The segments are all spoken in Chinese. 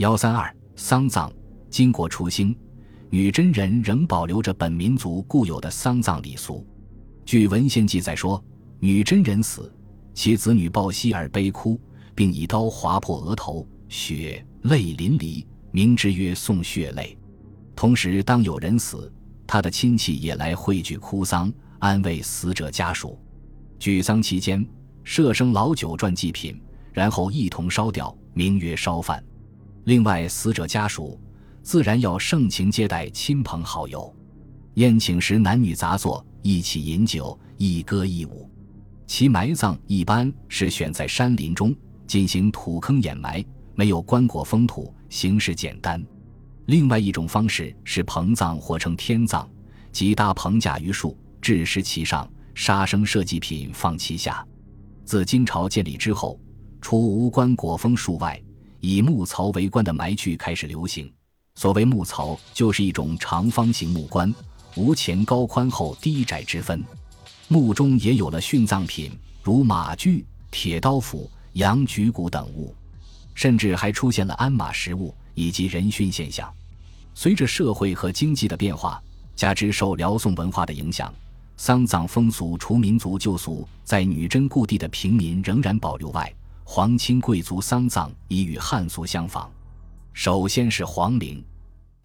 幺三二丧葬，经过除星，女真人仍保留着本民族固有的丧葬礼俗。据文献记载说，女真人死，其子女抱膝而悲哭，并以刀划破额头，血泪淋漓，名之曰“送血泪”。同时，当有人死，他的亲戚也来汇聚哭丧，安慰死者家属。举丧期间，设生老酒馔祭品，然后一同烧掉，名曰烧饭。另外，死者家属自然要盛情接待亲朋好友，宴请时男女杂作，一起饮酒，一歌一舞。其埋葬一般是选在山林中进行土坑掩埋，没有棺椁封土，形式简单。另外一种方式是棚葬或称天葬，即搭棚架于树，置尸其上，杀生设祭品放其下。自金朝建立之后，除无棺椁封树外，以木槽为棺的埋具开始流行。所谓木槽，就是一种长方形木棺，无前高宽厚低窄之分。墓中也有了殉葬品，如马具、铁刀斧、羊举骨等物，甚至还出现了鞍马食物以及人殉现象。随着社会和经济的变化，加之受辽宋文化的影响，丧葬风俗除民族旧俗在女真故地的平民仍然保留外，皇亲贵族丧葬已与汉俗相仿。首先是皇陵，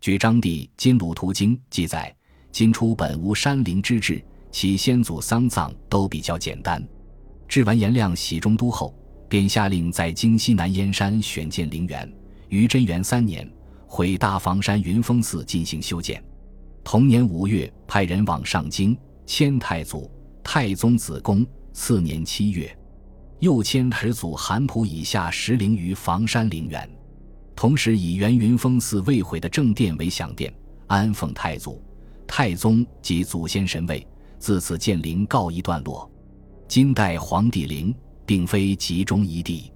据张帝《金鲁图经》记载，金初本无山陵之制，其先祖丧葬都比较简单。至完颜亮喜中都后，便下令在京西南燕山选建陵园，于贞元三年。回大房山云峰寺进行修建。同年五月，派人往上京迁太祖、太宗子宫。次年七月，又迁始祖韩普以下十陵于房山陵园，同时以元云峰寺未毁的正殿为享殿，安奉太祖、太宗及祖先神位。自此建陵告一段落。金代皇帝陵并非集中一地，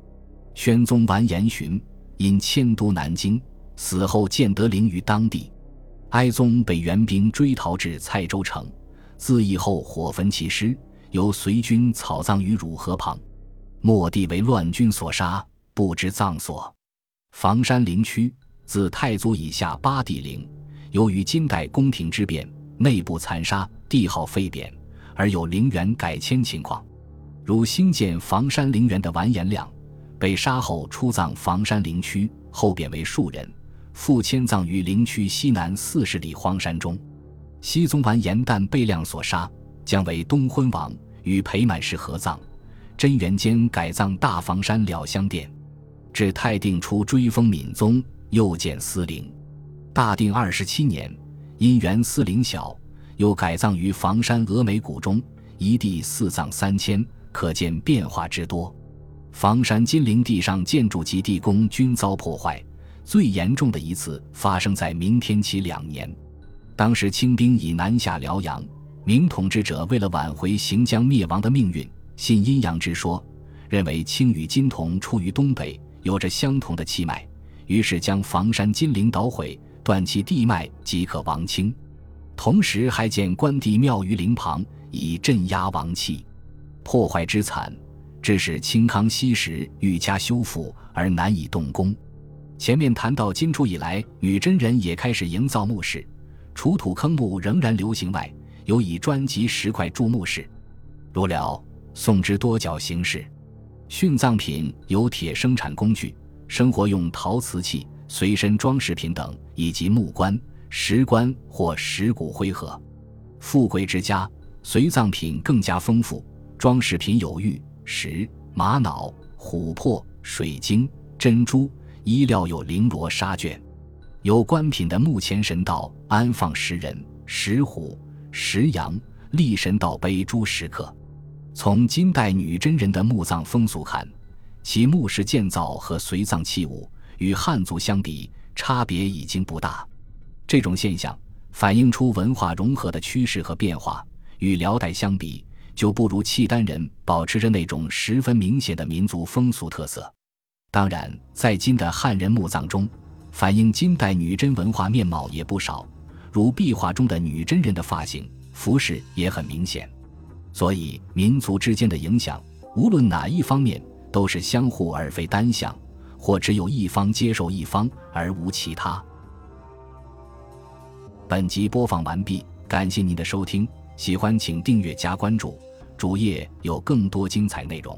宣宗完颜询因迁都南京。死后建德陵于当地，哀宗被元兵追逃至蔡州城，自缢后火焚其尸，由随军草葬于汝河旁。末帝为乱军所杀，不知葬所。房山陵区自太祖以下八帝陵，由于金代宫廷之变，内部残杀，帝号废贬，而有陵园改迁情况。如兴建房山陵园的完颜亮，被杀后出葬房山陵区，后贬为庶人。复迁葬于陵区西南四十里荒山中。熹宗完颜旦被亮所杀，将为东昏王，与裴满氏合葬。贞元间改葬大房山了香殿。至泰定初追封敏宗，又建司陵。大定二十七年，因原司陵小，又改葬于房山峨眉谷中，一地四葬三千，可见变化之多。房山金陵地上建筑及地宫均遭破坏。最严重的一次发生在明天启两年，当时清兵已南下辽阳，明统治者为了挽回行将灭亡的命运，信阴阳之说，认为青与金同出于东北，有着相同的气脉，于是将房山金陵捣毁，断其地脉即可亡清。同时还建关帝庙于陵旁，以镇压王气。破坏之惨，致使清康熙时愈加修复而难以动工。前面谈到，金初以来，女真人也开始营造墓室，除土坑墓仍然流行外，有以砖及石块筑墓室。如了宋之多角形式，殉葬品有铁生产工具、生活用陶瓷器、随身装饰品等，以及木棺、石棺或石骨灰盒。富贵之家，随葬品更加丰富，装饰品有玉石、玛瑙、琥珀、水晶、珍珠。衣料有绫罗纱绢，有官品的墓前神道安放石人、石虎、石羊，立神道碑诸石刻。从金代女真人的墓葬风俗看，其墓室建造和随葬器物与汉族相比，差别已经不大。这种现象反映出文化融合的趋势和变化。与辽代相比，就不如契丹人保持着那种十分明显的民族风俗特色。当然，在金的汉人墓葬中，反映金代女真文化面貌也不少，如壁画中的女真人的发型、服饰也很明显。所以，民族之间的影响，无论哪一方面，都是相互而非单向，或只有一方接受一方而无其他。本集播放完毕，感谢您的收听，喜欢请订阅加关注，主页有更多精彩内容。